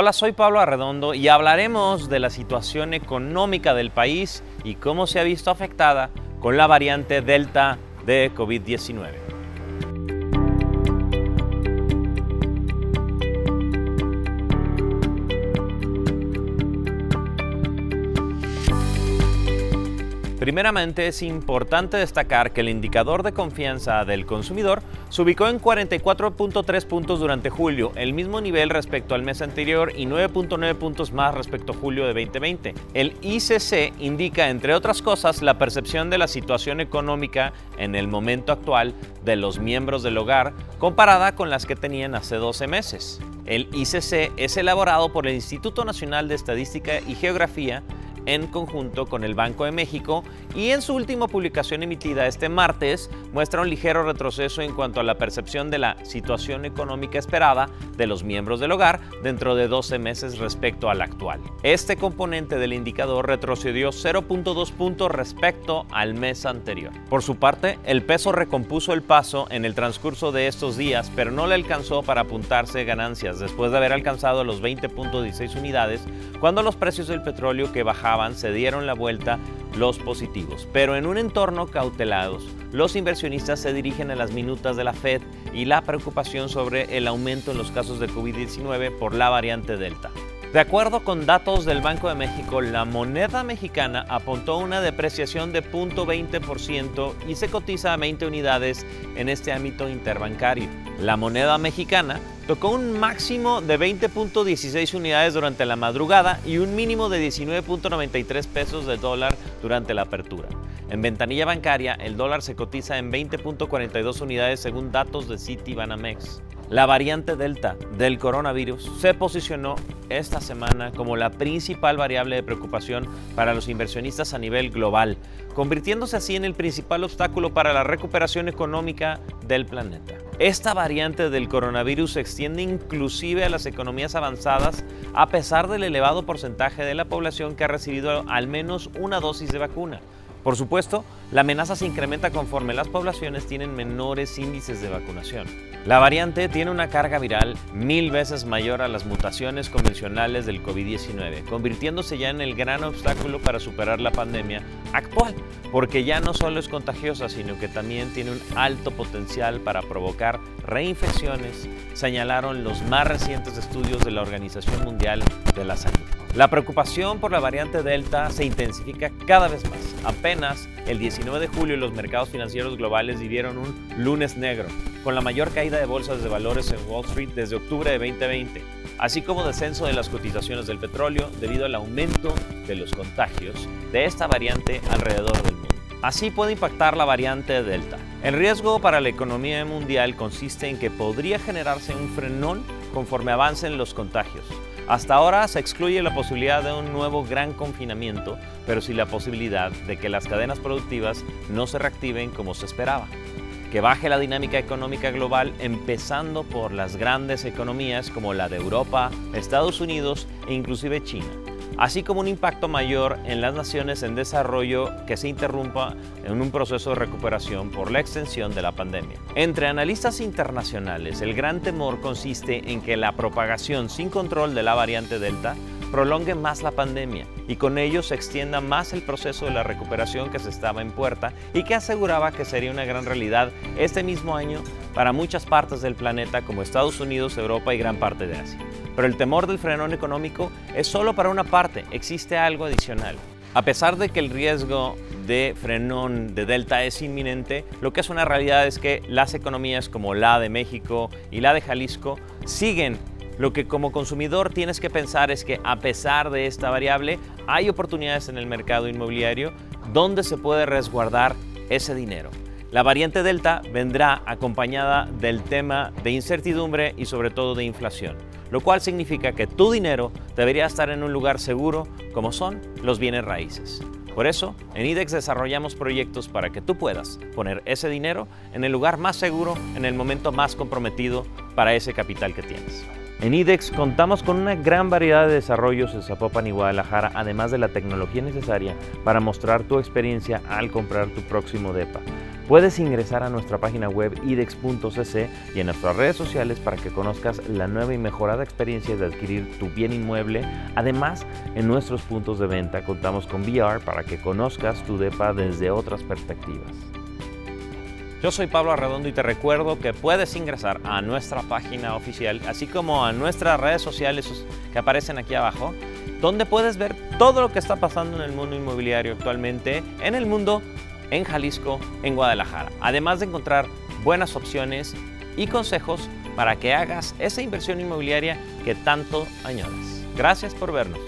Hola, soy Pablo Arredondo y hablaremos de la situación económica del país y cómo se ha visto afectada con la variante Delta de COVID-19. Primeramente, es importante destacar que el indicador de confianza del consumidor se ubicó en 44.3 puntos durante julio, el mismo nivel respecto al mes anterior y 9.9 puntos más respecto a julio de 2020. El ICC indica, entre otras cosas, la percepción de la situación económica en el momento actual de los miembros del hogar comparada con las que tenían hace 12 meses. El ICC es elaborado por el Instituto Nacional de Estadística y Geografía en conjunto con el Banco de México y en su última publicación emitida este martes muestra un ligero retroceso en cuanto a la percepción de la situación económica esperada de los miembros del hogar dentro de 12 meses respecto al actual. Este componente del indicador retrocedió 0.2 puntos respecto al mes anterior. Por su parte, el peso recompuso el paso en el transcurso de estos días, pero no le alcanzó para apuntarse ganancias después de haber alcanzado los 20.16 unidades cuando los precios del petróleo que bajaban se dieron la vuelta los positivos. Pero en un entorno cautelados, los inversionistas se dirigen a las minutas de la Fed y la preocupación sobre el aumento en los casos de COVID-19 por la variante Delta. De acuerdo con datos del Banco de México, la moneda mexicana apuntó una depreciación de 0.20% y se cotiza a 20 unidades en este ámbito interbancario. La moneda mexicana tocó un máximo de 20.16 unidades durante la madrugada y un mínimo de 19.93 pesos de dólar durante la apertura. En ventanilla bancaria, el dólar se cotiza en 20.42 unidades según datos de Citibanamex. La variante Delta del coronavirus se posicionó esta semana como la principal variable de preocupación para los inversionistas a nivel global, convirtiéndose así en el principal obstáculo para la recuperación económica del planeta. Esta variante del coronavirus se extiende inclusive a las economías avanzadas a pesar del elevado porcentaje de la población que ha recibido al menos una dosis de vacuna. Por supuesto, la amenaza se incrementa conforme las poblaciones tienen menores índices de vacunación. La variante tiene una carga viral mil veces mayor a las mutaciones convencionales del COVID-19, convirtiéndose ya en el gran obstáculo para superar la pandemia actual, porque ya no solo es contagiosa, sino que también tiene un alto potencial para provocar reinfecciones, señalaron los más recientes estudios de la Organización Mundial de la Salud. La preocupación por la variante Delta se intensifica cada vez más. Apenas el 19 de julio los mercados financieros globales vivieron un lunes negro, con la mayor caída de bolsas de valores en Wall Street desde octubre de 2020, así como descenso de las cotizaciones del petróleo debido al aumento de los contagios de esta variante alrededor del mundo. Así puede impactar la variante Delta. El riesgo para la economía mundial consiste en que podría generarse un frenón conforme avancen los contagios. Hasta ahora se excluye la posibilidad de un nuevo gran confinamiento, pero sí la posibilidad de que las cadenas productivas no se reactiven como se esperaba. Que baje la dinámica económica global empezando por las grandes economías como la de Europa, Estados Unidos e inclusive China así como un impacto mayor en las naciones en desarrollo que se interrumpa en un proceso de recuperación por la extensión de la pandemia. Entre analistas internacionales, el gran temor consiste en que la propagación sin control de la variante Delta prolongue más la pandemia y con ello se extienda más el proceso de la recuperación que se estaba en puerta y que aseguraba que sería una gran realidad este mismo año para muchas partes del planeta como Estados Unidos, Europa y gran parte de Asia. Pero el temor del frenón económico es solo para una parte, existe algo adicional. A pesar de que el riesgo de frenón de Delta es inminente, lo que es una realidad es que las economías como la de México y la de Jalisco siguen. Lo que como consumidor tienes que pensar es que a pesar de esta variable, hay oportunidades en el mercado inmobiliario donde se puede resguardar ese dinero. La variante Delta vendrá acompañada del tema de incertidumbre y sobre todo de inflación lo cual significa que tu dinero debería estar en un lugar seguro como son los bienes raíces. Por eso, en IDEX desarrollamos proyectos para que tú puedas poner ese dinero en el lugar más seguro, en el momento más comprometido para ese capital que tienes. En IDEX contamos con una gran variedad de desarrollos en Zapopan y Guadalajara, además de la tecnología necesaria para mostrar tu experiencia al comprar tu próximo DEPA. Puedes ingresar a nuestra página web idex.cc y en nuestras redes sociales para que conozcas la nueva y mejorada experiencia de adquirir tu bien inmueble. Además, en nuestros puntos de venta contamos con VR para que conozcas tu DEPA desde otras perspectivas. Yo soy Pablo Arredondo y te recuerdo que puedes ingresar a nuestra página oficial, así como a nuestras redes sociales que aparecen aquí abajo, donde puedes ver todo lo que está pasando en el mundo inmobiliario actualmente, en el mundo en Jalisco, en Guadalajara, además de encontrar buenas opciones y consejos para que hagas esa inversión inmobiliaria que tanto añoras. Gracias por vernos.